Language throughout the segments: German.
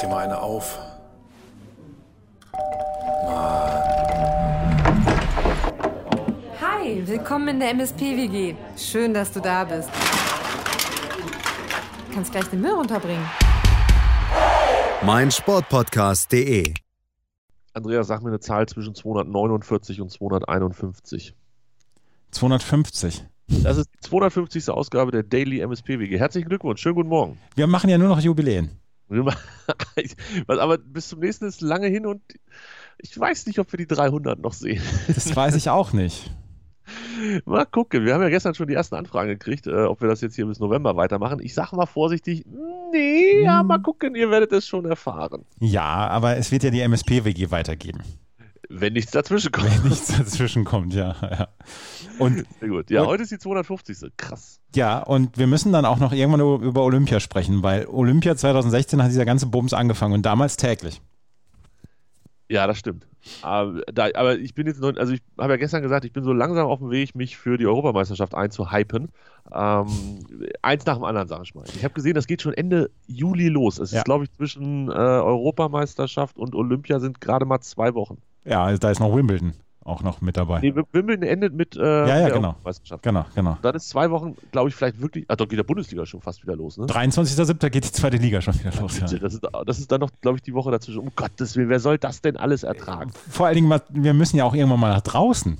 dir mal eine auf. Hi, willkommen in der MSP-WG. Schön, dass du da bist. Du kannst gleich den Müll runterbringen. mein Sportpodcast.de. Andreas, sag mir eine Zahl zwischen 249 und 251. 250. Das ist die 250. Ausgabe der Daily MSP-WG. Herzlichen Glückwunsch, schönen guten Morgen. Wir machen ja nur noch Jubiläen. Aber bis zum nächsten ist lange hin und ich weiß nicht, ob wir die 300 noch sehen. Das weiß ich auch nicht. Mal gucken. Wir haben ja gestern schon die ersten Anfragen gekriegt, äh, ob wir das jetzt hier bis November weitermachen. Ich sage mal vorsichtig, nee, ja, mal gucken, ihr werdet es schon erfahren. Ja, aber es wird ja die MSP-WG weitergeben. Wenn nichts dazwischen kommt. Wenn nichts dazwischen kommt, ja. ja. Und, Sehr gut. Ja, und- heute ist die 250. Krass. ja, und wir müssen dann auch noch irgendwann über Olympia sprechen, weil Olympia 2016 hat dieser ganze Bums angefangen und damals täglich. Ja, das stimmt. Aber, da, aber ich bin jetzt noch, also ich habe ja gestern gesagt, ich bin so langsam auf dem Weg, mich für die Europameisterschaft einzuhypen. Ähm, eins nach dem anderen, sage ich mal. Ich habe gesehen, das geht schon Ende Juli los. Es Ja. ist, glaube ich, zwischen äh, Europameisterschaft und Olympia sind gerade mal zwei Wochen. Ja, also da ist noch Wimbledon auch noch mit dabei. Nee, Wimbledon endet mit äh, ja, der genau. Europameisterschaft. Genau, genau. Dann ist zwei Wochen, glaube ich, vielleicht wirklich, ah, doch geht der Bundesliga schon fast wieder los, ne? 23.07. geht die zweite Liga schon wieder los. Ja. Das, ist, das ist dann noch, glaube ich, die Woche dazwischen. Um Gottes Willen, wer soll das denn alles ertragen? Vor allen Dingen, wir müssen ja auch irgendwann mal nach draußen.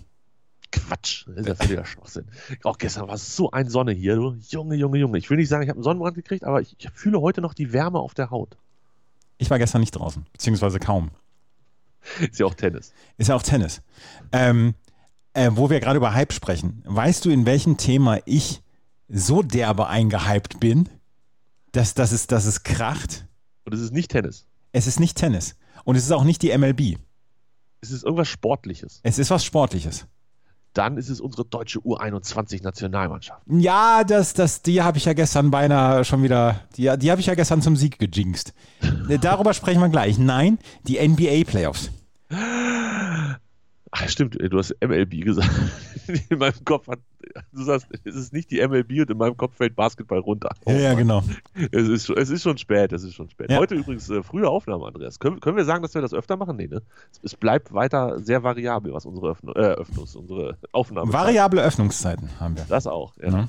Quatsch, das ist ja völliger Schwachsinn. Auch gestern war es so ein Sonne hier, du. Junge, Junge, Junge. Ich will nicht sagen, ich habe einen Sonnenbrand gekriegt, aber ich, ich fühle heute noch die Wärme auf der Haut. Ich war gestern nicht draußen, beziehungsweise kaum. Ist ja auch Tennis. Ist ja auch Tennis. Ähm, äh, wo wir gerade über Hype sprechen, weißt du, in welchem Thema ich so derbe eingehypt bin, dass, dass, es, dass es kracht? Und es ist nicht Tennis. Es ist nicht Tennis. Und es ist auch nicht die MLB. Es ist irgendwas Sportliches. Es ist was Sportliches. Dann ist es unsere deutsche U21-Nationalmannschaft. Ja, das, das, die habe ich ja gestern beinahe schon wieder, die, die habe ich ja gestern zum Sieg gejinxt. Äh, Darüber sprechen wir gleich. Nein, die NBA-Playoffs. Ach, stimmt, du hast MLB gesagt. In meinem Kopf hat, du sagst, es ist nicht die MLB und in meinem Kopf fällt Basketball runter. Oh Ja, ja, Mann. genau. Es ist, schon- es ist schon spät, es ist schon spät. Ja. Heute übrigens äh, frühe Aufnahme, Andreas. Können, können wir sagen, dass wir das öfter machen? Nee, ne? Es, es bleibt weiter sehr variabel, was unsere Öffnung, äh, Öffnungs, unsere Aufnahme Variable Öffnungszeiten haben wir. Das auch, ja. Ja.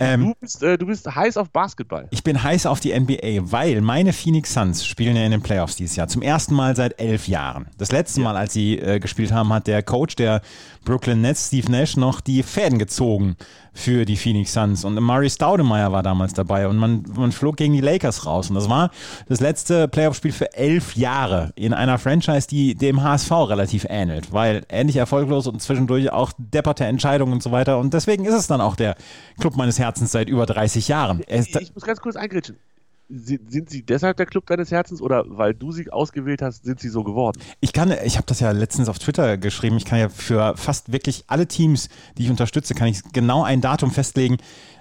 Ähm, Du, bist, äh, du bist heiß auf Basketball. Ich bin heiß auf die NBA, weil meine Phoenix Suns spielen ja in den Playoffs dieses Jahr. Zum ersten Mal seit elf Jahren. Das letzte Mal, als sie äh, gespielt haben, hat der Coach der Brooklyn Nets, Steve Nash, noch die Fäden gezogen für die Phoenix Suns. Und Murray Staudemeyer war damals dabei und man, man flog gegen die Lakers raus. Und das war das letzte Playoff-Spiel für elf Jahre in einer Franchise, die dem HSV relativ ähnelt, weil ähnlich erfolglos und zwischendurch auch depperte Entscheidungen und so weiter. Und deswegen ist es dann auch der Club meines Herzens seit über 30 Jahren. Ich, ich muss ganz kurz eingrätschen. Sind sie deshalb der Club deines Herzens oder weil du sie ausgewählt hast, sind sie so geworden? Ich kann, ich habe das ja letztens auf Twitter geschrieben, ich kann ja für fast wirklich alle Teams, die ich unterstütze, kann ich genau ein Datum festlegen,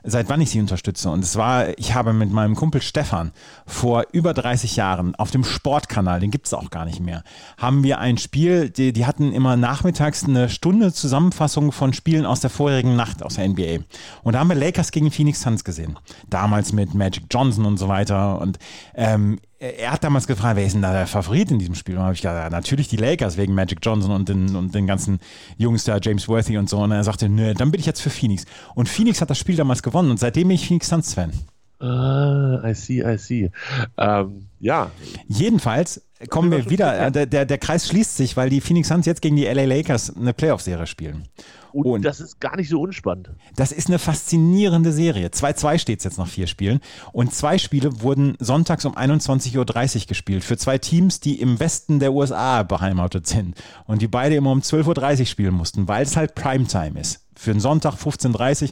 seit wann ich sie unterstütze. Und es war, ich habe mit meinem Kumpel Stefan vor über 30 Jahren auf dem Sportkanal, den gibt es auch gar nicht mehr, haben wir ein Spiel, die, die hatten immer nachmittags eine Stunde Zusammenfassung von Spielen aus der vorherigen Nacht aus der NBA. Und da haben wir Lakers gegen Phoenix Suns gesehen. Damals mit Magic Johnson und so weiter. Und ähm, er hat damals gefragt, wer ist denn da der Favorit in diesem Spiel? Und dann habe ich gesagt, ja, natürlich die Lakers wegen Magic Johnson und den, und den ganzen Jungs da, James Worthy und so. Und er sagte, nö, dann bin ich jetzt für Phoenix. Und Phoenix hat das Spiel damals gewonnen und seitdem bin ich Phoenix Suns Fan. Ah, I see, I see. Ähm, ja, Jedenfalls kommen wir wieder, der, der, der Kreis schließt sich, weil die Phoenix Suns jetzt gegen die LA Lakers eine Playoff-Serie spielen. und, Und- das ist gar nicht so unspannend. Das ist eine faszinierende Serie. 2-2 steht es jetzt nach vier Spielen. Und zwei Spiele wurden sonntags um 21.30 Uhr gespielt. Für zwei Teams, die im Westen der USA beheimatet sind. Und die beide immer um 12.30 Uhr spielen mussten, weil es halt Primetime ist. Für einen Sonntag 15.30 Uhr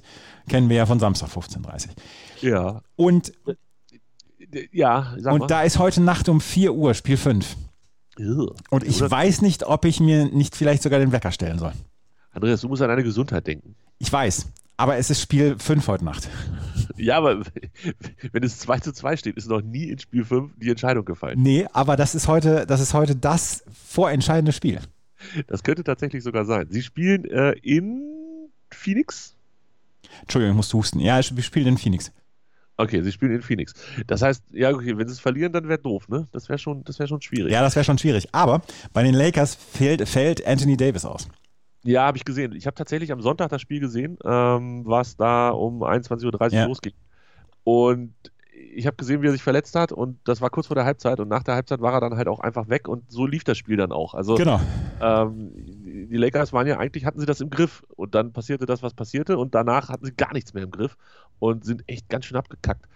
kennen wir ja von Samstag 15.30 Uhr. Ja, Und, ja, sag mal. und da ist heute Nacht um 4 Uhr Spiel 5. Ugh. Und ich weiß nicht, ob ich mir nicht vielleicht sogar den Wecker stellen soll. Andreas, du musst an deine Gesundheit denken. Ich weiß. Aber es ist Spiel 5 heute Nacht. Ja, aber wenn es 2 zu 2 steht, ist noch nie in Spiel 5 die Entscheidung gefallen. Nee, aber das ist heute, das ist heute das vorentscheidende Spiel. Das könnte tatsächlich sogar sein. Sie spielen äh, in Phoenix Entschuldigung, ich muss husten. Ja, wir spielen in Phoenix. Okay, sie spielen in Phoenix. Das heißt, ja, okay, wenn sie es verlieren, dann wäre doof, ne? Das wäre schon, wär schon schwierig. Ja, das wäre schon schwierig. Aber bei den Lakers fällt, fällt Anthony Davis aus. Ja, habe ich gesehen. Ich habe tatsächlich am Sonntag das Spiel gesehen, ähm, was da um 21.30 Uhr ja. losging. Und ich habe gesehen, wie er sich verletzt hat und das war kurz vor der Halbzeit und nach der Halbzeit war er dann halt auch einfach weg und so lief das Spiel dann auch. Also genau. ähm, die Lakers waren ja eigentlich, hatten sie das im Griff und dann passierte das, was passierte und danach hatten sie gar nichts mehr im Griff und sind echt ganz schön abgekackt.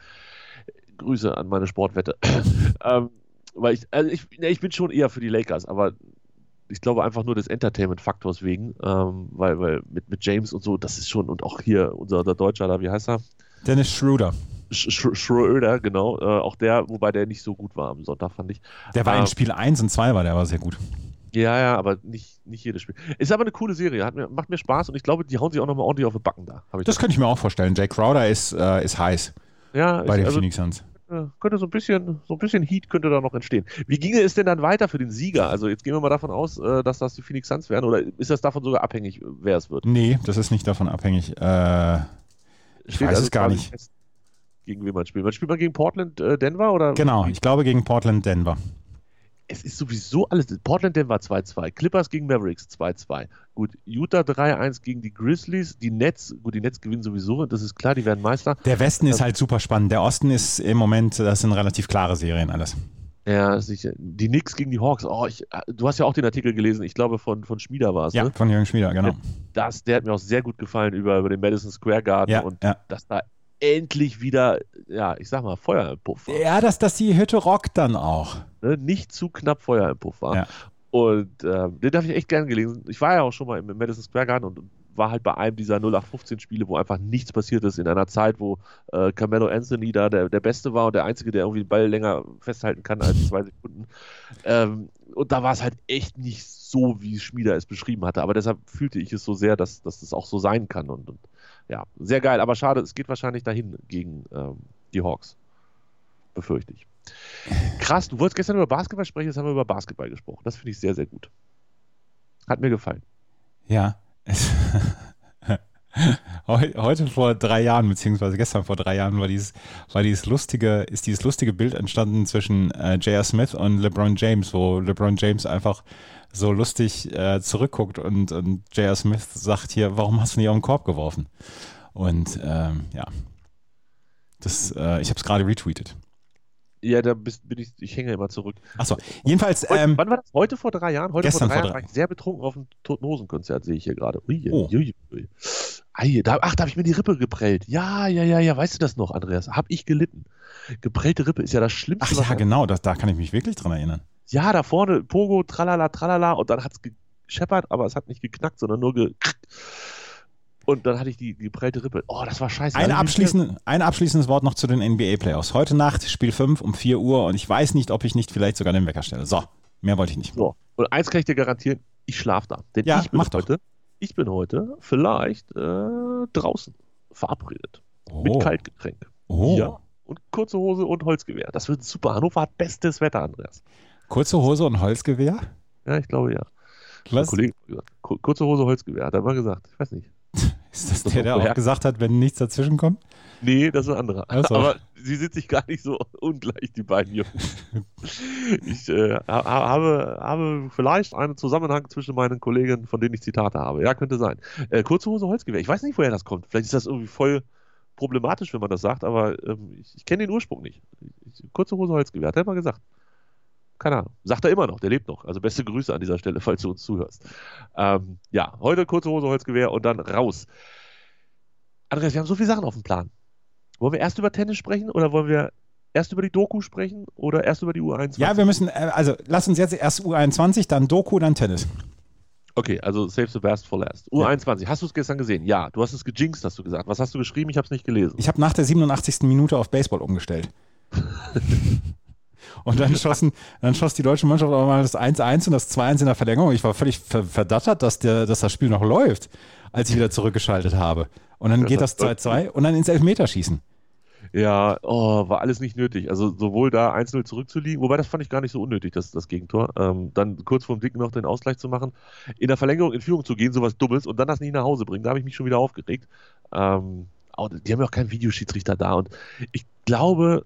Grüße an meine Sportwette. ähm, weil ich, also ich, ich bin schon eher für die Lakers, aber ich glaube einfach nur des Entertainment-Faktors wegen, ähm, weil, weil mit, mit James und so, das ist schon, und auch hier unser, unser Deutscher da, wie heißt er? Dennis Schroeder. Sch Schröder, genau. Äh, auch der, wobei der nicht so gut war am Sonntag, fand ich. Der war ähm, in Spiel 1 und 2 war der aber sehr gut. Ja, ja, aber nicht, nicht jedes Spiel. Ist aber eine coole Serie, mir, macht mir Spaß und ich glaube, die hauen sich auch nochmal ordentlich auf die Backen da. das könnte ich mir auch vorstellen. Jay Crowder ist, äh, ist heiß ja, bei ich, den also, Phoenix Suns. Könnte so ein bisschen, so ein bisschen Heat könnte da noch entstehen. Wie ginge es denn dann weiter für den Sieger? Also jetzt gehen wir mal davon aus, äh, dass das die Phoenix Suns werden oder ist das davon sogar abhängig, wer es wird? Nee, das ist nicht davon abhängig. Äh, ich Steht weiß also es gar nicht. Fest, gegen wen man spielt. Man spielt man gegen Portland, äh, Denver oder? Genau, ich glaube gegen Portland, Denver es ist sowieso alles. Portland Denver 2-2, Clippers gegen Mavericks 2-2. Gut, Utah 3-1 gegen die Grizzlies, die Nets, gut, die Nets gewinnen sowieso, das ist klar, die werden Meister. Der Westen ist halt super spannend. Der Osten ist im Moment, das sind relativ klare Serien alles. Ja, sicher. Die Knicks gegen die Hawks. Oh, ich, du hast ja auch den Artikel gelesen, ich glaube von, von Schmieder war es. Ja, ne? von Jürgen Schmieder, genau. Das, der hat mir auch sehr gut gefallen über, über den Madison Square Garden ja, und ja. dass da endlich wieder, ja, ich sag mal, Feuer im Puff war. Ja, dass, dass die Hütte rockt dann auch. Ne? Nicht zu knapp Feuer im Puff war. Ja. Und äh, den habe ich echt gern gelesen. Ich war ja auch schon mal im Madison Square Garden und war halt bei einem dieser 0815-Spiele, wo einfach nichts passiert ist, in einer Zeit, wo äh, Carmelo Anthony da der, der Beste war und der Einzige, der irgendwie den Ball länger festhalten kann als zwei Sekunden. Ähm, und da war es halt echt nicht so, wie Schmieder es beschrieben hatte. Aber deshalb fühlte ich es so sehr, dass, dass das auch so sein kann. Und, und ja, sehr geil. Aber schade, es geht wahrscheinlich dahin gegen ähm, die Hawks. Befürchte ich. Krass, du wolltest gestern über Basketball sprechen, jetzt haben wir über Basketball gesprochen. Das finde ich sehr, sehr gut. Hat mir gefallen. Ja. Heute vor drei Jahren, beziehungsweise gestern vor drei Jahren, war dieses, war dieses lustige, ist dieses lustige Bild entstanden zwischen äh, J.R. Smith und LeBron James, wo LeBron James einfach so lustig äh, zurückguckt und, und J.R. Smith sagt hier, warum hast du nicht auf den Korb geworfen? Und ähm, ja, das, äh, ich habe es gerade retweetet. Ja, da bist, bin ich, ich hänge immer zurück. Achso, jedenfalls. Ähm, wann war das? Heute vor drei Jahren? Heute gestern vor drei vor Jahren war ich sehr betrunken auf dem Toten Hosen Konzert, sehe ich hier gerade. Ui, oh. ui, ui. Ei, da, ach, da habe ich mir die Rippe geprellt. Ja, ja, ja, ja, weißt du das noch, Andreas? Hab ich gelitten. Geprellte Rippe ist ja das Schlimmste. Ach ja, genau, das, da kann ich mich wirklich dran erinnern. Ja, da vorne, Pogo, tralala, tralala, und dann hat es gescheppert, aber es hat nicht geknackt, sondern nur ge. Und dann hatte ich die geprellte Rippe. Oh, das war scheiße. Ein, Also, abschließend, ein abschließendes Wort noch zu den NBA-Playoffs. Heute Nacht, Spiel 5 um 4 Uhr und ich weiß nicht, ob ich nicht vielleicht sogar den Wecker stelle. So, mehr wollte ich nicht. So. Und eins kann ich dir garantieren, ich schlafe da. Denn Ja, ich bin mach doch. Ich bin heute vielleicht äh, draußen verabredet. Oh. Mit Kaltgetränk. Oh. Ja. Und kurze Hose und Holzgewehr. Das wird super. Hannover hat bestes Wetter, Andreas. Kurze Hose und Holzgewehr? Ja, ich glaube ja. Was? Kollege Kurze Hose, Holzgewehr, hat er mal gesagt. Ich weiß nicht. Ist das Das der, der auch gesagt hat, wenn nichts dazwischen kommt? Nee, das ist ein anderer. So. Aber sie sind sich gar nicht so ungleich, die beiden Jungs. ich äh, ha- habe, habe vielleicht einen Zusammenhang zwischen meinen Kollegen, von denen ich Zitate habe. Ja, könnte sein. Äh, kurze Hose, Holzgewehr. Ich weiß nicht, woher das kommt. Vielleicht ist das irgendwie voll problematisch, wenn man das sagt, aber ähm, ich, ich kenne den Ursprung nicht. Ich, kurze Hose, Holzgewehr, hat er mal gesagt. Keine Ahnung. Sagt er immer noch, der lebt noch. Also beste Grüße an dieser Stelle, falls du uns zuhörst. Ähm, ja, heute kurze Hose, Holzgewehr und dann raus. Andreas, wir haben so viele Sachen auf dem Plan. Wollen wir erst über Tennis sprechen oder wollen wir erst über die Doku sprechen oder erst über die U21? Ja, wir müssen, äh, also lass uns jetzt erst U21, dann Doku, dann Tennis. Okay, also save the best for last. U21, hast du es gestern gesehen? Ja, du hast es gejinxt, hast du gesagt. Was hast du geschrieben? Ich habe es nicht gelesen. Ich habe nach der 87. Minute auf Baseball umgestellt. Und dann schossen, dann schoss die deutsche Mannschaft auch mal das 1-1 und das 2-1 in der Verlängerung. Ich war völlig ver verdattert, dass, der, dass das Spiel noch läuft, als ich wieder zurückgeschaltet habe. Und dann geht das hat- 2-2 und dann ins Elfmeterschießen. Ja, oh, war alles nicht nötig. Also sowohl da 1-0 zurückzuliegen, wobei das fand ich gar nicht so unnötig, das, das Gegentor. Ähm, dann kurz vorm Dicken noch den Ausgleich zu machen, in der Verlängerung in Führung zu gehen, sowas Dummes und dann das nicht nach Hause bringen. Da habe ich mich schon wieder aufgeregt. Ähm, die haben ja auch keinen Videoschiedsrichter da und ich glaube,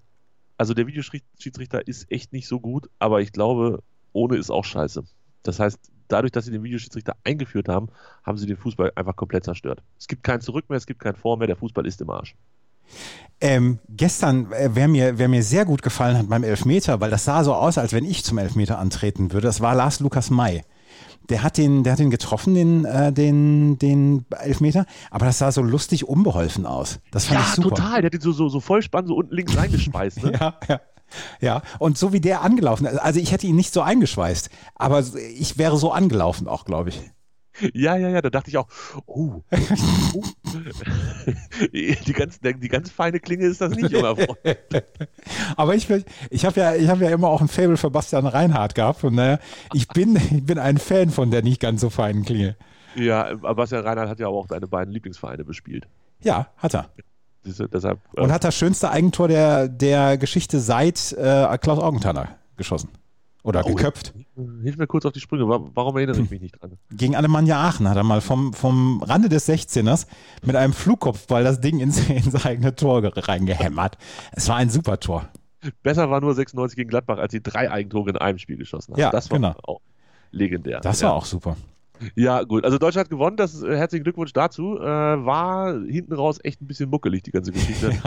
also der Videoschiedsrichter ist echt nicht so gut, aber ich glaube, ohne ist auch scheiße. Das heißt, dadurch, dass sie den Videoschiedsrichter eingeführt haben, haben sie den Fußball einfach komplett zerstört. Es gibt kein Zurück mehr, es gibt kein Vor mehr, der Fußball ist im Arsch. Ähm, gestern, äh, wer, mir, wer mir sehr gut gefallen hat beim Elfmeter, weil das sah so aus, als wenn ich zum Elfmeter antreten würde, das war Lars Lukas May. Der hat den, der hat den getroffen, den, äh, den, den Elfmeter, aber das sah so lustig unbeholfen aus. Das fand ja, ich super. total. Der hat den so, so, so vollspann so unten links reingespeist. Ne? ja, ja. Ja, und so wie der angelaufen ist, also ich hätte ihn nicht so eingeschweißt, aber ich wäre so angelaufen auch, glaube ich. Ja, ja, ja, da dachte ich auch, oh, oh. die, ganz, die ganz feine Klinge ist das nicht, junger Freund. Aber ich, ich habe ja, hab ja immer auch ein Fable für Bastian Reinhardt gehabt und naja, ich bin, ich bin ein Fan von der nicht ganz so feinen Klinge. Ja, aber Bastian Reinhardt hat ja auch deine beiden Lieblingsvereine bespielt. Ja, hat er. Deshalb, äh und hat das schönste Eigentor der, der Geschichte seit äh, Klaus Augenthaler geschossen. Oder oh, geköpft. Hilf mir kurz auf die Sprünge. Warum erinnere ich mich nicht dran? Gegen Alemannia Aachen hat er mal vom, vom Rande des 16ers mit einem Flugkopfball das Ding ins, ins eigene Tor reingehämmert. Es war ein super Tor. Besser war nur 96 gegen Gladbach, als sie drei Eigentore in einem Spiel geschossen haben. Ja, das war genau. auch legendär. Das war auch super. Ja, gut. Also Deutschland hat gewonnen. Das, äh, herzlichen Glückwunsch dazu. Äh, war hinten raus echt ein bisschen muckelig, die ganze Geschichte.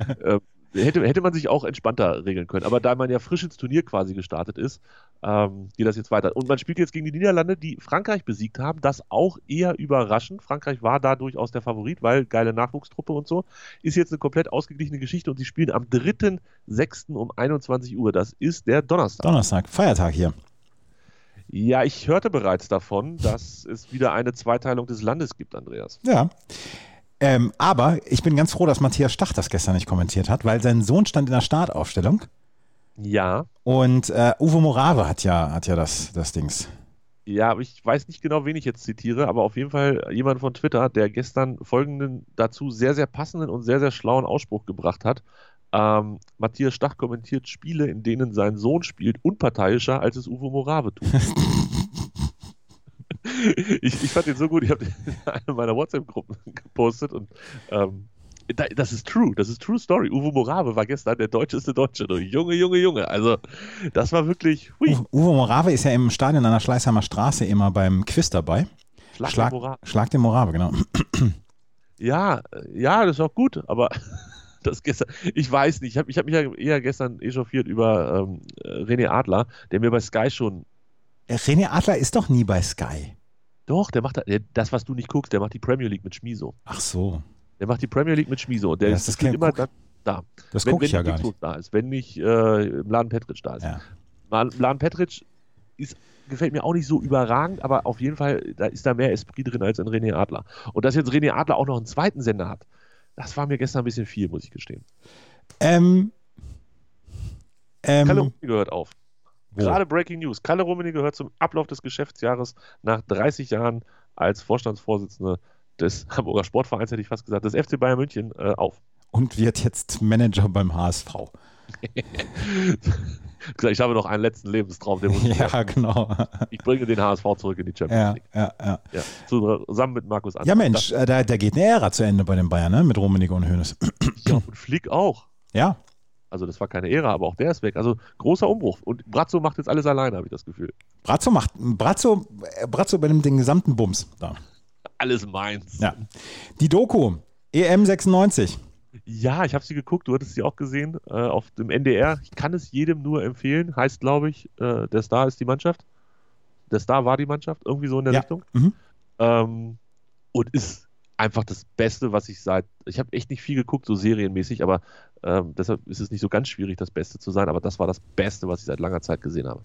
Ja. äh, hätte, hätte man sich auch entspannter regeln können. Aber da man ja frisch ins Turnier quasi gestartet ist, ähm, geht das jetzt weiter. Und man spielt jetzt gegen die Niederlande, die Frankreich besiegt haben. Das auch eher überraschend. Frankreich war da durchaus der Favorit, weil geile Nachwuchstruppe und so. Ist jetzt eine komplett ausgeglichene Geschichte und sie spielen am 3.6. um 21 Uhr. Das ist der Donnerstag. Donnerstag, Feiertag hier. Ja, ich hörte bereits davon, dass es wieder eine Zweiteilung des Landes gibt, Andreas. Ja. Ähm, aber ich bin ganz froh, dass Matthias Stach das gestern nicht kommentiert hat, weil sein Sohn stand in der Startaufstellung. Ja. Und äh, Uwe Morave hat ja, hat ja das, das Dings. Ja, aber ich weiß nicht genau, wen ich jetzt zitiere, aber auf jeden Fall jemand von Twitter, der gestern folgenden dazu sehr, sehr passenden und sehr, sehr schlauen Ausspruch gebracht hat. Ähm, Matthias Stach kommentiert Spiele, in denen sein Sohn spielt, unparteiischer, als es Uwe Morave tut. ich, ich, fand den so gut, ich habe den in einer meiner WhatsApp-Gruppen gepostet und ähm, das ist true, das ist true story. Uwe Morave war gestern der deutscheste Deutsche. Junge, Junge, Junge. Also, das war wirklich. Hui. Uwe Morave ist ja im Stadion an der Schleißheimer Straße immer beim Quiz dabei. Schlag, Schlag, den, Morave. Schlag den Morave, genau. Ja, ja, das ist auch gut, aber das gestern, ich weiß nicht, ich habe ich hab mich ja eher gestern echauffiert über ähm, René Adler, der mir bei Sky schon. René Adler ist doch nie bei Sky. Doch, der macht das, was du nicht guckst, der macht die Premier League mit Schmiso. Ach so. Der macht die Premier League mit Schmiso. Der ja, das ist, ist immer da. da. Das gucke ich ja gar nicht. Da ist, wenn nicht äh, Laden Petric da ist. Ja. Laden Petric ist, gefällt mir auch nicht so überragend, aber auf jeden Fall da ist da mehr Esprit drin als in René Adler. Und dass jetzt René Adler auch noch einen zweiten Sender hat, das war mir gestern ein bisschen viel, muss ich gestehen. Ähm, ähm, Kalle Rummenigge gehört auf. Wo? Gerade Breaking News. Kalle Rummenigge gehört zum Ablauf des Geschäftsjahres nach 30 Jahren als Vorstandsvorsitzender des Hamburger Sportvereins, hätte ich fast gesagt, des FC Bayern München äh, auf. Und wird jetzt Manager beim HSV. ich habe noch einen letzten Lebenstraum, den muss ich Ja, genau. Ich bringe den HSV zurück in die Champions ja, League. Ja, ja. ja, zusammen mit Markus Anfang. Ja, Mensch, äh, da, da geht eine Ära zu Ende bei den Bayern, ne? mit Rummenigge und Hoeneß. Ja, und Flick auch. Ja. Also das war keine Ära, aber auch der ist weg. Also großer Umbruch. Und Brazzo macht jetzt alles alleine, habe ich das Gefühl. Brazzo macht, Brazzo, Brazzo übernimmt den gesamten Bums. Da. Alles meins. Ja. Die Doku, EM 96. Ja, ich habe sie geguckt, du hattest sie auch gesehen äh, auf dem NDR. Ich kann es jedem nur empfehlen. Heißt, glaube ich, äh, der Star ist die Mannschaft. Der Star war die Mannschaft, irgendwie so in der ja. Richtung. Mhm. Ähm, und ist einfach das Beste, was ich seit. Ich habe echt nicht viel geguckt, so serienmäßig, aber ähm, deshalb ist es nicht so ganz schwierig, das Beste zu sein. Aber das war das Beste, was ich seit langer Zeit gesehen habe.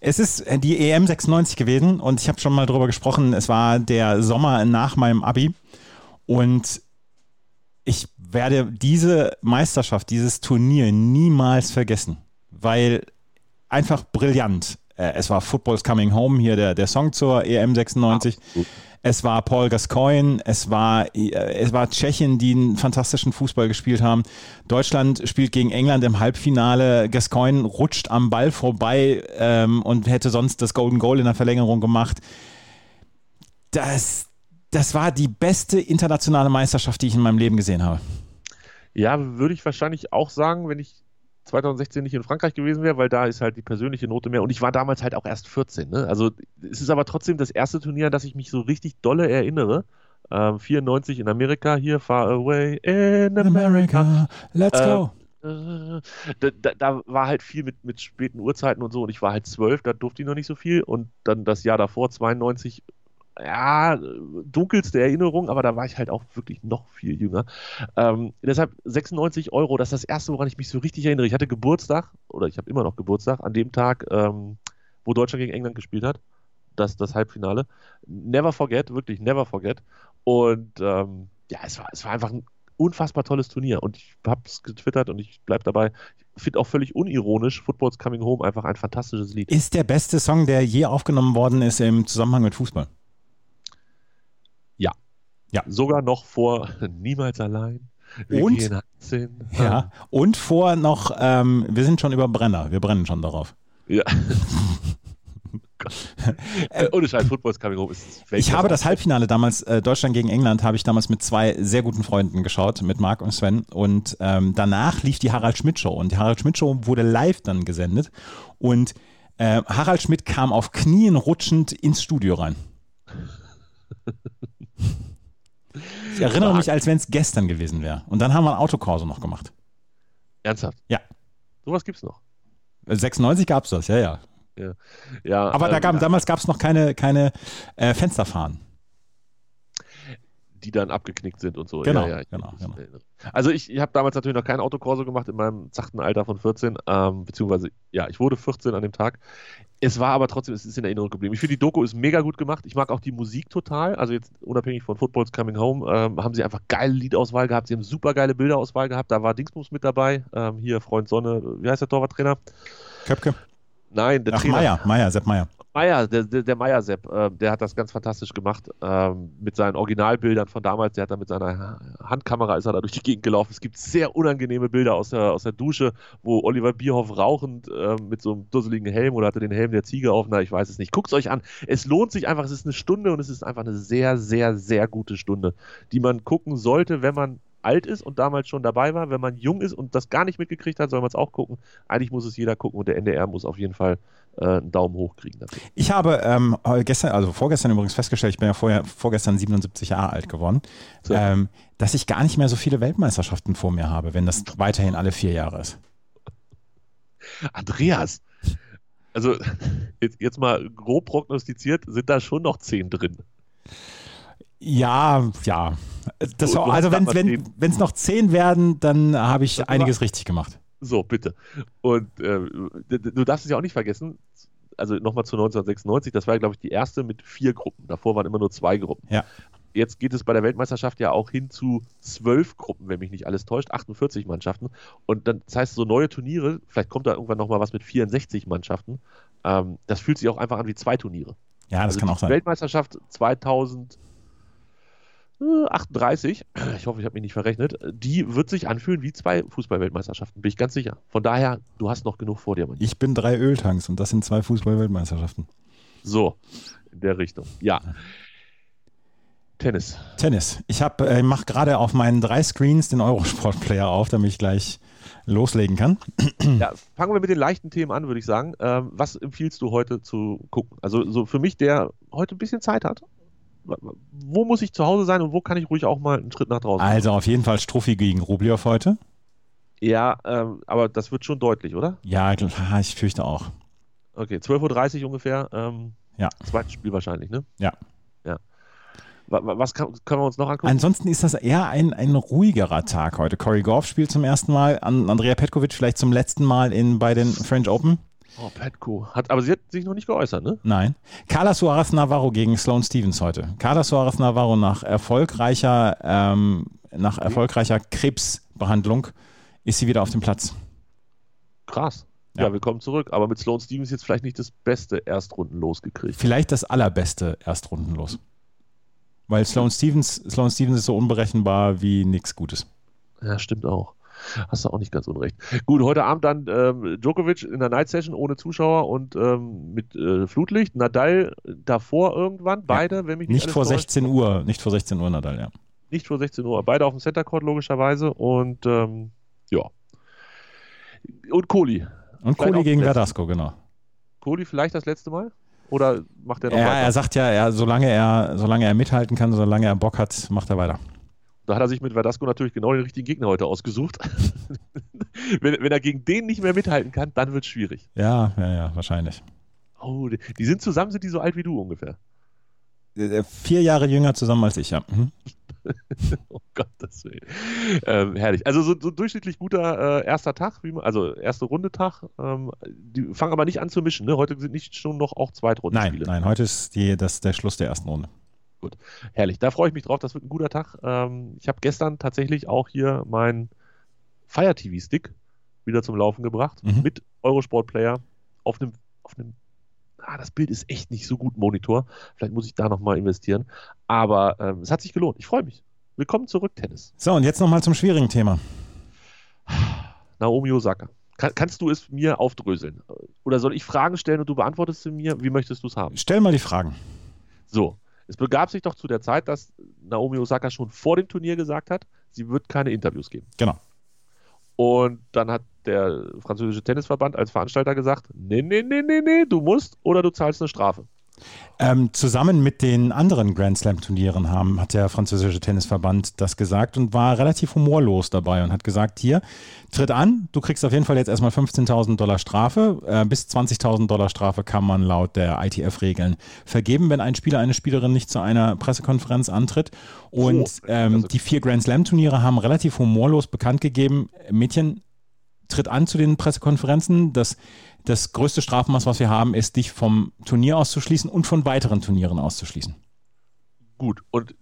Es ist äh, die EM 96 gewesen und ich habe schon mal drüber gesprochen. Es war der Sommer nach meinem Abi und ich werde diese Meisterschaft, dieses Turnier niemals vergessen, weil einfach brillant. Äh, es war Football's Coming Home, hier der, der Song zur EM 96. Ah, es war Paul Gascoigne, es war, äh, es war Tschechien, die einen fantastischen Fußball gespielt haben. Deutschland spielt gegen England im Halbfinale. Gascoigne rutscht am Ball vorbei ähm, und hätte sonst das Golden Goal in der Verlängerung gemacht. Das, das war die beste internationale Meisterschaft, die ich in meinem Leben gesehen habe. Ja, würde ich wahrscheinlich auch sagen, wenn ich 2016 nicht in Frankreich gewesen wäre, weil da ist halt die persönliche Note mehr. Und ich war damals halt auch erst 14. Ne? Also es ist aber trotzdem das erste Turnier, an das ich mich so richtig dolle erinnere. Ähm, 94 in Amerika, hier Far Away in America. America. Let's go. Äh, da, da, da, war halt viel mit, mit späten Uhrzeiten und so und ich war halt zwölf, da durfte ich noch nicht so viel und dann das Jahr davor, 92, ja, dunkelste Erinnerung, aber da war ich halt auch wirklich noch viel jünger. Ähm, deshalb 96 Euro, das ist das erste, woran ich mich so richtig erinnere. Ich hatte Geburtstag, oder ich habe immer noch Geburtstag, an dem Tag, ähm, wo Deutschland gegen England gespielt hat. Das, das Halbfinale. Never forget, wirklich never forget. Und ähm, ja, es war, es war einfach ein unfassbar tolles Turnier. Und ich habe es getwittert und ich bleibe dabei. Ich finde auch völlig unironisch Football's Coming Home einfach ein fantastisches Lied. Ist der beste Song, der je aufgenommen worden ist im Zusammenhang mit Fußball? Ja. Sogar noch vor Niemals allein. Und, ja, und vor noch, ähm, wir sind schon über Brenner, wir brennen schon darauf. Ja. äh, ohne Scheiß, Football's Coming Home ist Ich habe das Halbfinale damals, äh, Deutschland gegen England, habe ich damals mit zwei sehr guten Freunden geschaut, mit Marc und Sven. Und ähm, danach lief die Harald Schmidt Show. Und die Harald Schmidt Show wurde live dann gesendet. Und äh, Harald Schmidt kam auf Knien rutschend ins Studio rein. Ich erinnere mich, als wenn es gestern gewesen wäre. Und dann haben wir ein Autokorso noch gemacht. Ernsthaft? Ja. Sowas gibt's noch. 96 gab es das, ja, ja. Ja. ja Aber da gab, ähm, damals gab es noch keine, keine äh, Fensterfahren. Die dann abgeknickt sind und so. Genau, ja, ja, genau, genau. Also ich, ich habe damals natürlich noch kein Autokorso gemacht in meinem zachten Alter von 14, ähm, beziehungsweise ja, ich wurde 14 an dem Tag. Es war aber trotzdem, es ist in Erinnerung geblieben. Ich finde, die Doku ist mega gut gemacht. Ich mag auch die Musik total. Also jetzt unabhängig von Football's Coming Home, ähm, haben sie einfach geile Liedauswahl gehabt. Sie haben super geile Bilderauswahl gehabt. Da war Dingsbums mit dabei. Ähm, hier Freund Sonne, wie heißt der Torwarttrainer? Köpke. Nein, der Ach, Trainer. Meier, Meier, Sepp Meier. Meier, der, der, der Meier Sepp, äh, der hat das ganz fantastisch gemacht ähm, mit seinen Originalbildern von damals. Der hat da mit seiner Handkamera ist er da durch die Gegend gelaufen. Es gibt sehr unangenehme Bilder aus der, aus der Dusche, wo Oliver Bierhoff rauchend äh, mit so einem dusseligen Helm oder hatte den Helm der Ziege auf. Na, ich weiß es nicht. Guckt es euch an. Es lohnt sich einfach. Es ist eine Stunde und es ist einfach eine sehr, sehr, sehr gute Stunde, die man gucken sollte, wenn man alt ist und damals schon dabei war. Wenn man jung ist und das gar nicht mitgekriegt hat, soll man es auch gucken. Eigentlich muss es jeder gucken und der NDR muss auf jeden Fall äh, einen Daumen hoch kriegen dafür. Ich habe ähm, gestern, also vorgestern übrigens festgestellt, ich bin ja vorher, vorgestern 77 Jahre alt geworden, so. ähm, dass ich gar nicht mehr so viele Weltmeisterschaften vor mir habe, wenn das weiterhin alle vier Jahre ist. Andreas, also jetzt, jetzt mal grob prognostiziert, sind da schon noch zehn drin. Ja, ja. Das, so, also wenn es noch zehn werden, dann habe ich das einiges war, richtig gemacht. So, bitte. Und äh, du darfst es ja auch nicht vergessen, also nochmal zu 1996, das war, glaube ich, die erste mit vier Gruppen. Davor waren immer nur zwei Gruppen. Ja. Jetzt geht es bei der Weltmeisterschaft ja auch hin zu zwölf Gruppen, wenn mich nicht alles täuscht, 48 Mannschaften. Und dann, das heißt, so neue Turniere, vielleicht kommt da irgendwann nochmal was mit 64 Mannschaften. Ähm, das fühlt sich auch einfach an wie zwei Turniere. Ja, das also kann auch sein. Weltmeisterschaft 2000 38, ich hoffe, ich habe mich nicht verrechnet, die wird sich anfühlen wie zwei Fußballweltmeisterschaften, bin ich ganz sicher. Von daher, du hast noch genug vor dir. Mann. Ich bin drei Öltanks und das sind zwei Fußballweltmeisterschaften. So, in der Richtung. Ja. Tennis. Tennis. Ich äh, mache gerade auf meinen drei Screens den Eurosport-Player auf, damit ich gleich loslegen kann. Ja, fangen wir mit den leichten Themen an, würde ich sagen. Ähm, was empfiehlst du heute zu gucken? Also so für mich, der heute ein bisschen Zeit hat, wo muss ich zu Hause sein und wo kann ich ruhig auch mal einen Schritt nach draußen machen? Also auf jeden Fall Struffi gegen Rublev heute. Ja, ähm, aber das wird schon deutlich, oder? Ja, ich fürchte auch. Okay, 12.30 Uhr ungefähr. Ähm, ja. Zweites Spiel wahrscheinlich, ne? Ja. Ja. Was kann, können wir uns noch angucken? Ansonsten ist das eher ein, ein ruhigerer Tag heute. Corey Goff spielt zum ersten Mal, Andrea Petkovic vielleicht zum letzten Mal in, bei den French Open. Oh, Petco. Hat, aber sie hat sich noch nicht geäußert, ne? Nein. Carla Suarez Navarro gegen Sloane Stevens heute. Carla Suarez Navarro nach erfolgreicher, ähm, nach erfolgreicher Krebsbehandlung ist sie wieder auf dem Platz. Krass. Ja. ja, willkommen zurück. Aber mit Sloane Stevens jetzt vielleicht nicht das beste Erstrundenlos gekriegt. Vielleicht das allerbeste Erstrundenlos. Weil Sloane Stevens, Sloane Stevens ist so unberechenbar wie nichts Gutes. Ja, stimmt auch. Hast du auch nicht ganz unrecht. Gut, heute Abend dann ähm, Djokovic in der Night Session ohne Zuschauer und ähm, mit äh, Flutlicht. Nadal davor irgendwann, beide, ja. wenn mich nicht Nicht vor täuscht. 16 Uhr, nicht vor 16 Uhr Nadal, ja. nicht vor 16 Uhr. Beide auf dem Center Court logischerweise und ähm, ja. Und Kohli. Und Kohli gegen Verdasco, genau. Kohli vielleicht das letzte Mal? Oder macht er noch ja, weiter? Er sagt ja, er, solange, er, solange er mithalten kann, solange er Bock hat, macht er weiter. Da hat er sich mit Verdasco natürlich genau den richtigen Gegner heute ausgesucht. wenn, wenn, er gegen den nicht mehr mithalten kann, dann wird es schwierig. Ja, ja, ja, wahrscheinlich. Oh, die, die, sind zusammen, sind die so alt wie du ungefähr? Äh, vier Jahre jünger zusammen als ich, ja. Mhm. oh Gott, das Willen. Ähm, herrlich. Also so, so durchschnittlich guter äh, erster Tag, man, also erste Runde Tag. Ähm, die fangen aber nicht an zu mischen. Ne? Heute sind nicht schon noch auch Zweitrundenspiele. Nein, nein, heute ist die, das, der Schluss der ersten Runde. Gut, herrlich. Da freue ich mich drauf. Das wird ein guter Tag. Ähm, ich habe gestern tatsächlich auch hier meinen Fire TV Stick wieder zum Laufen gebracht mhm. mit Eurosport Player auf einem auf einem ah, das Bild ist echt nicht so gut Monitor. Vielleicht muss ich da nochmal investieren. Aber ähm, es hat sich gelohnt. Ich freue mich. Willkommen zurück, Tennis. So, und jetzt nochmal zum schwierigen Thema. Naomi Osaka. Kann, kannst du es mir aufdröseln? Oder soll ich Fragen stellen und du beantwortest sie mir? Wie möchtest du es haben? Stell mal die Fragen. So, es begab sich doch zu der Zeit, dass Naomi Osaka schon vor dem Turnier gesagt hat, sie wird keine Interviews geben. Genau. Und dann hat der französische Tennisverband als Veranstalter gesagt, nee, nee, nee, nee, nee, du musst oder du zahlst eine Strafe. Ähm, zusammen mit den anderen Grand Slam Turnieren haben, hat der französische Tennisverband das gesagt und war relativ humorlos dabei und hat gesagt, hier, tritt an, du kriegst auf jeden Fall jetzt erstmal 15.000 Dollar Strafe, äh, bis 20.000 Dollar Strafe kann man laut der ITF-Regeln vergeben, wenn ein Spieler, eine Spielerin nicht zu einer Pressekonferenz antritt. Und ähm, also die vier Grand Slam Turniere haben relativ humorlos bekannt gegeben, Mädchen, tritt an zu den Pressekonferenzen, das das größte Strafmaß, was wir haben, ist, dich vom Turnier auszuschließen und von weiteren Turnieren auszuschließen. Gut, und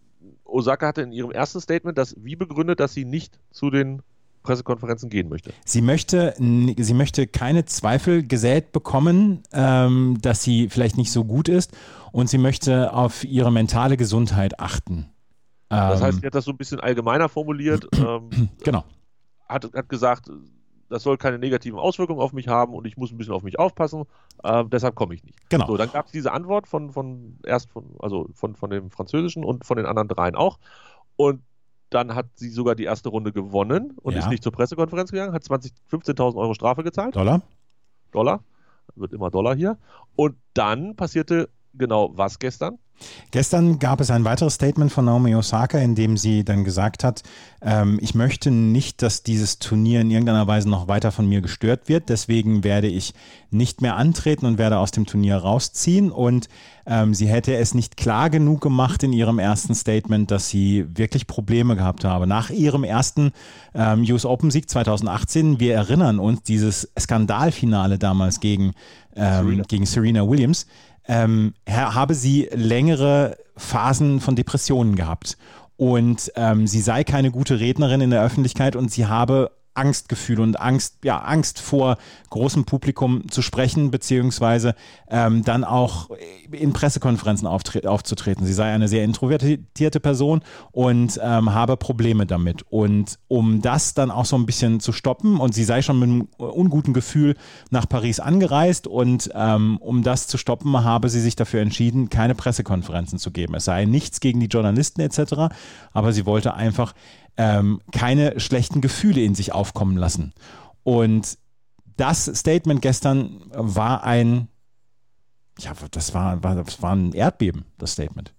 Osaka hatte in ihrem ersten Statement das wie begründet, dass sie nicht zu den Pressekonferenzen gehen möchte. Sie möchte, sie möchte keine Zweifel gesät bekommen, ähm, dass sie vielleicht nicht so gut ist und sie möchte auf ihre mentale Gesundheit achten. Das heißt, ähm, sie hat das so ein bisschen allgemeiner formuliert. Ähm, genau. Hat, hat gesagt, das soll keine negativen Auswirkungen auf mich haben und ich muss ein bisschen auf mich aufpassen, äh, deshalb komme ich nicht. Genau. So, dann gab es diese Antwort von, von erst von, also von, von dem Französischen und von den anderen dreien auch. Und dann hat sie sogar die erste Runde gewonnen und ja. ist nicht zur Pressekonferenz gegangen, hat 15.000 Euro Strafe gezahlt. Dollar. Dollar. Wird immer Dollar hier. Und dann passierte genau was gestern? Gestern gab es ein weiteres Statement von Naomi Osaka, in dem sie dann gesagt hat, ähm, ich möchte nicht, dass dieses Turnier in irgendeiner Weise noch weiter von mir gestört wird. Deswegen werde ich nicht mehr antreten und werde aus dem Turnier rausziehen. Und ähm, sie hätte es nicht klar genug gemacht in ihrem ersten Statement, dass sie wirklich Probleme gehabt habe. Nach ihrem ersten ähm, US Open Sieg 2018, wir erinnern uns, dieses Skandalfinale damals gegen, ähm, Serena. gegen Serena Williams, ähm, habe sie längere Phasen von Depressionen gehabt. Und ähm, sie sei keine gute Rednerin in der Öffentlichkeit und sie habe Angstgefühl und Angst, ja, Angst vor großem Publikum zu sprechen, beziehungsweise ähm, dann auch in Pressekonferenzen aufzutreten. Sie sei eine sehr introvertierte Person und ähm, habe Probleme damit. Und um das dann auch so ein bisschen zu stoppen, und sie sei schon mit einem unguten Gefühl nach Paris angereist, und ähm, um das zu stoppen, habe sie sich dafür entschieden, keine Pressekonferenzen zu geben. Es sei nichts gegen die Journalisten etc., aber sie wollte einfach ähm, keine schlechten Gefühle in sich aufkommen lassen. Und das Statement gestern war ein, ja, das war, war, das war ein Erdbeben, das Statement.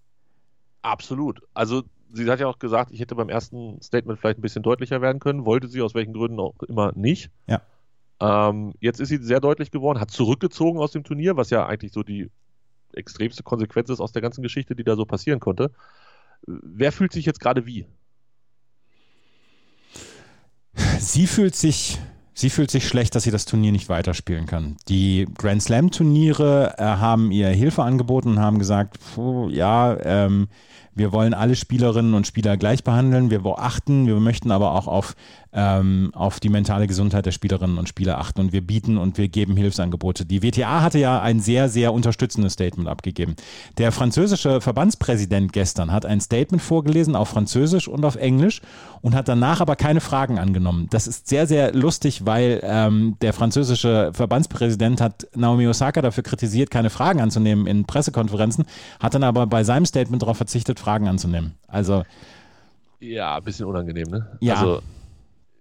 Absolut. Also sie hat ja auch gesagt, ich hätte beim ersten Statement vielleicht ein bisschen deutlicher werden können, wollte sie aus welchen Gründen auch immer nicht. Ja. Ähm, jetzt ist sie sehr deutlich geworden, hat zurückgezogen aus dem Turnier, was ja eigentlich so die extremste Konsequenz ist aus der ganzen Geschichte, die da so passieren konnte. Wer fühlt sich jetzt gerade wie? Sie fühlt sich Sie fühlt sich schlecht, dass sie das Turnier nicht weiterspielen kann. Die Grand Slam Turniere äh, haben ihr Hilfe angeboten und haben gesagt, puh, ja, ähm, wir wollen alle Spielerinnen und Spieler gleich behandeln, wir achten, wir möchten aber auch auf ähm, auf die mentale Gesundheit der Spielerinnen und Spieler achten und wir bieten und wir geben Hilfsangebote. Die WTA hatte ja ein sehr, sehr unterstützendes Statement abgegeben. Der französische Verbandspräsident gestern hat ein Statement vorgelesen auf Französisch und auf Englisch und hat danach aber keine Fragen angenommen. Das ist sehr, sehr lustig, weil ähm, der französische Verbandspräsident hat Naomi Osaka dafür kritisiert, keine Fragen anzunehmen in Pressekonferenzen, hat dann aber bei seinem Statement darauf verzichtet, Fragen anzunehmen. Also Ja, ein bisschen unangenehm, ne? Ja. Also,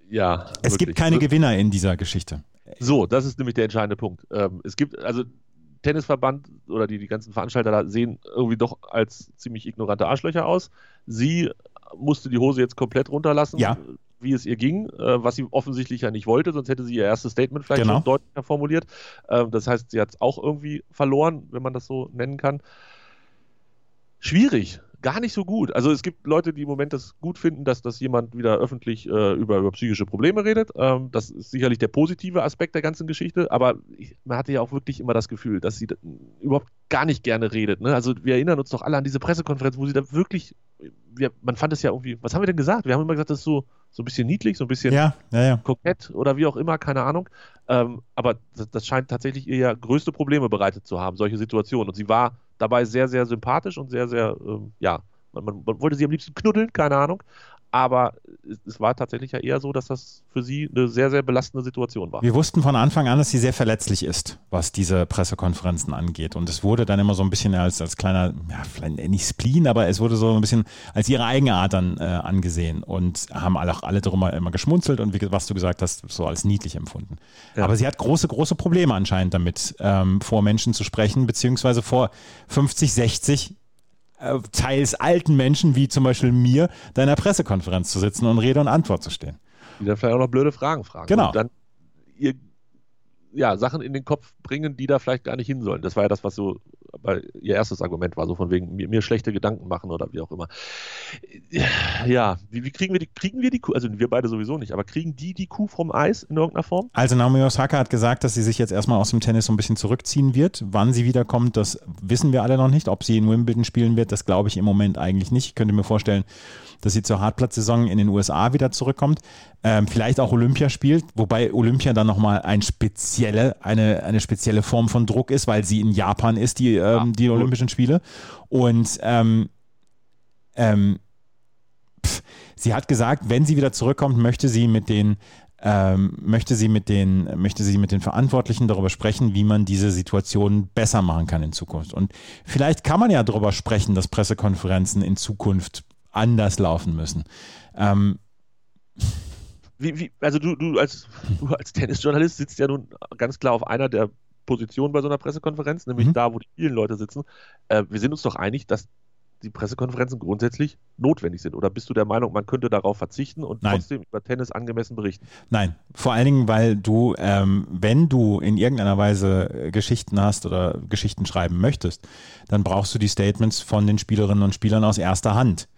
ja. Es wirklich. gibt keine Gewinner in dieser Geschichte. So, das ist nämlich der entscheidende Punkt. Ähm, es gibt, also Tennisverband oder die, die ganzen Veranstalter da sehen irgendwie doch als ziemlich ignorante Arschlöcher aus. Sie musste die Hose jetzt komplett runterlassen, Ja. wie es ihr ging, äh, was sie offensichtlich ja nicht wollte, sonst hätte sie ihr erstes Statement vielleicht Genau. schon deutlicher formuliert. Ähm, das heißt, sie hat es auch irgendwie verloren, wenn man das so nennen kann. Schwierig, gar nicht so gut. Also es gibt Leute, die im Moment das gut finden, dass, dass jemand wieder öffentlich äh, über, über psychische Probleme redet. Ähm, das ist sicherlich der positive Aspekt der ganzen Geschichte, aber ich, man hatte ja auch wirklich immer das Gefühl, dass sie überhaupt gar nicht gerne redet. Ne? Also wir erinnern uns doch alle an diese Pressekonferenz, wo sie da wirklich, wir, man fand es ja irgendwie, was haben wir denn gesagt? Wir haben immer gesagt, das ist so, so ein bisschen niedlich, so ein bisschen Ja, ja, ja. kokett oder wie auch immer, keine Ahnung. Ähm, aber das, das scheint tatsächlich ihr ja größte Probleme bereitet zu haben, solche Situationen. Und sie war dabei sehr, sehr sympathisch und sehr, sehr, ähm, ja, man, man wollte sie am liebsten knuddeln, keine Ahnung. Aber es, war tatsächlich ja eher so, dass das für sie eine sehr, sehr belastende Situation war. Wir wussten von Anfang an, dass sie sehr verletzlich ist, was diese Pressekonferenzen angeht. Und es wurde dann immer so ein bisschen als, als kleiner, ja, vielleicht nicht Spleen, aber es wurde so ein bisschen als ihre Eigenart dann äh, angesehen und haben alle, auch alle darüber immer geschmunzelt und wie, was du gesagt hast, so als niedlich empfunden. Ja. Aber sie hat große, große Probleme anscheinend damit, ähm, vor Menschen zu sprechen, beziehungsweise vor 50, 60 äh, teils alten Menschen, wie zum Beispiel mir, da in einer Pressekonferenz zu sitzen und Rede und Antwort zu stehen. Die dann vielleicht auch noch blöde Fragen fragen. Genau. Und dann ihr ja, Sachen in den Kopf bringen, die da vielleicht gar nicht hin sollen. Das war ja das, was so weil ihr erstes Argument war, so von wegen mir, mir schlechte Gedanken machen oder wie auch immer. Ja, wie, wie kriegen wir die, kriegen wir die Kuh, also wir beide sowieso nicht, aber kriegen die die Kuh vom Eis in irgendeiner Form? Also Naomi Osaka hat gesagt, dass sie sich jetzt erstmal aus dem Tennis so ein bisschen zurückziehen wird. Wann sie wiederkommt, das wissen wir alle noch nicht. Ob sie in Wimbledon spielen wird, das glaube ich im Moment eigentlich nicht. Ich könnte mir vorstellen, dass sie zur Hartplatzsaison in den USA wieder zurückkommt. Ähm, vielleicht auch Olympia spielt, wobei Olympia dann nochmal ein spezielle, eine, eine spezielle Form von Druck ist, weil sie in Japan ist, die, ähm, die. Olympischen Spiele. Und ähm, ähm, pff, sie hat gesagt, wenn sie wieder zurückkommt, möchte sie mit den ähm, möchte sie mit den möchte sie mit den Verantwortlichen darüber sprechen, wie man diese Situation besser machen kann in Zukunft. Und vielleicht kann man ja darüber sprechen, dass Pressekonferenzen in Zukunft anders laufen müssen. Ähm, Wie, wie, also du, du als, du als Tennisjournalist sitzt ja nun ganz klar auf einer der Positionen bei so einer Pressekonferenz, nämlich Mhm. da, wo die vielen Leute sitzen. Äh, wir sind uns doch einig, dass die Pressekonferenzen grundsätzlich notwendig sind. Oder bist du der Meinung, man könnte darauf verzichten und Nein. trotzdem über Tennis angemessen berichten? Nein, vor allen Dingen, weil du, ähm, wenn du in irgendeiner Weise Geschichten hast oder Geschichten schreiben möchtest, dann brauchst du die Statements von den Spielerinnen und Spielern aus erster Hand.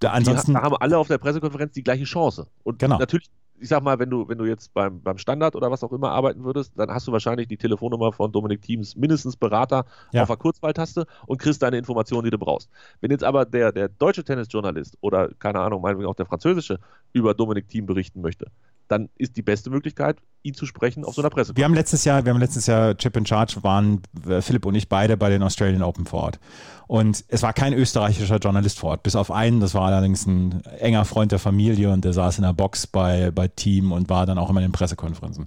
Da, ansonsten, die ha- haben alle auf der Pressekonferenz die gleiche Chance. Und Genau. natürlich, ich sag mal, wenn du, wenn du jetzt beim, beim Standard oder was auch immer arbeiten würdest, dann hast du wahrscheinlich die Telefonnummer von Dominik Thiems mindestens Berater Ja. auf der Kurzwahltaste und kriegst deine Informationen, die du brauchst. Wenn jetzt aber der, der deutsche Tennisjournalist oder, keine Ahnung, meinetwegen auch der französische über Dominik Thiem berichten möchte, dann ist die beste Möglichkeit, ihn zu sprechen auf so einer Pressekonferenz. wir haben letztes Jahr, wir haben letztes Jahr Chip in Charge, waren äh, Philipp und ich beide bei den Australian Open vor Ort. Und es war kein österreichischer Journalist vor Ort, bis auf einen, das war allerdings ein enger Freund der Familie und der saß in der Box bei, bei Team und war dann auch immer in den Pressekonferenzen.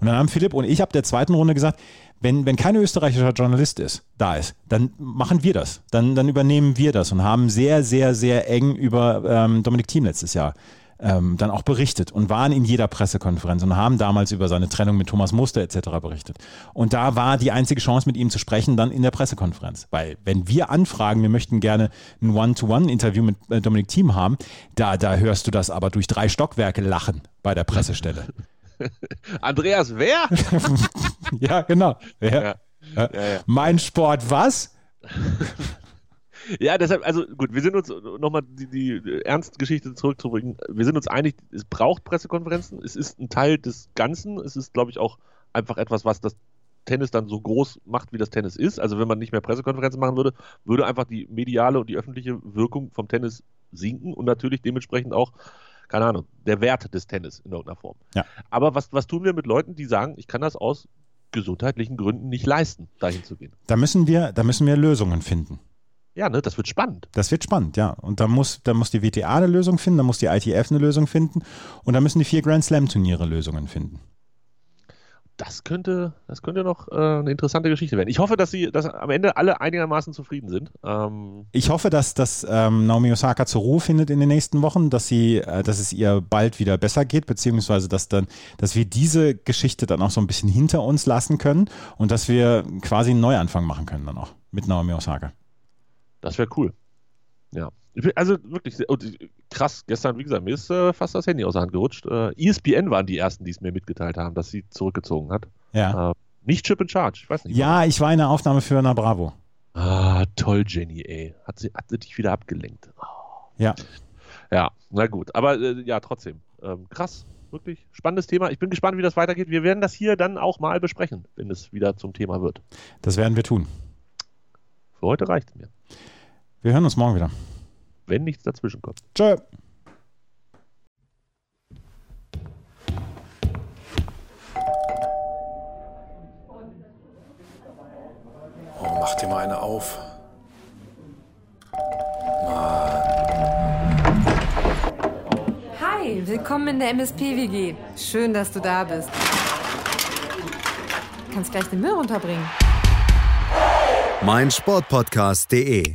Und dann haben Philipp und ich ab der zweiten Runde gesagt, wenn, wenn kein österreichischer Journalist ist, da ist, dann machen wir das. Dann, dann übernehmen wir das und haben sehr, sehr, sehr eng über ähm, Dominik Thiem letztes Jahr ähm, dann auch berichtet und waren in jeder Pressekonferenz und haben damals über seine Trennung mit Thomas Muster etc. berichtet. Und da war die einzige Chance, mit ihm zu sprechen, dann in der Pressekonferenz. Weil wenn wir anfragen, wir möchten gerne ein One-to-One-Interview mit äh, Dominik Thiem haben, da, da hörst du das aber durch drei Stockwerke lachen bei der Pressestelle. Andreas, wer? ja, genau. Ja. Ja. Ja, ja. Mein Sport was? Ja, deshalb, also gut, wir sind uns nochmal die, die Ernstgeschichte zurückzubringen. Wir sind uns einig, es braucht Pressekonferenzen. Es ist ein Teil des Ganzen. Es ist, glaube ich, auch einfach etwas, was das Tennis dann so groß macht, wie das Tennis ist. Also wenn man nicht mehr Pressekonferenzen machen würde, würde einfach die mediale und die öffentliche Wirkung vom Tennis sinken und natürlich dementsprechend auch, keine Ahnung, der Wert des Tennis in irgendeiner Form. Ja. Aber was, was tun wir mit Leuten, die sagen, ich kann das aus gesundheitlichen Gründen nicht leisten, dahin zu gehen? Da müssen wir, da müssen wir Lösungen finden. Ja, ne, das wird spannend. Das wird spannend, ja. Und da muss, da muss die WTA eine Lösung finden, da muss die ITF eine Lösung finden und da müssen die vier Grand Slam Turniere Lösungen finden. das könnte, das könnte noch äh, eine interessante Geschichte werden. Ich hoffe, dass sie, dass am Ende alle einigermaßen zufrieden sind. Ähm, ich hoffe, dass, dass ähm, Naomi Osaka zur Ruhe findet in den nächsten Wochen, dass sie, äh, dass es ihr bald wieder besser geht, beziehungsweise dass dann, dass wir diese Geschichte dann auch so ein bisschen hinter uns lassen können und dass wir quasi einen Neuanfang machen können dann auch mit Naomi Osaka. Das wäre cool. Ja. Also wirklich krass. Gestern, wie gesagt, mir ist äh, fast das Handy aus der Hand gerutscht. Äh, ESPN waren die ersten, die es mir mitgeteilt haben, dass sie zurückgezogen hat. Ja. Äh, nicht Chip in Charge, ich weiß nicht. Ja, ich war in der Aufnahme für Na Bravo. Ah, toll, Jenny, ey. Hat sie, hat sie dich wieder abgelenkt. Oh. Ja. Ja, na gut. Aber äh, ja, trotzdem. Ähm, krass. Wirklich spannendes Thema. Ich bin gespannt, wie das weitergeht. Wir werden das hier dann auch mal besprechen, wenn es wieder zum Thema wird. Das werden wir tun. Für heute reicht es mir. Wir hören uns morgen wieder wenn nichts dazwischen kommt. Tschö. Oh, mach dir mal eine auf. Mann. Hi, willkommen in der MSP-WG. Schön, dass du da bist. Du kannst gleich den Müll runterbringen. Mein Sportpodcast.de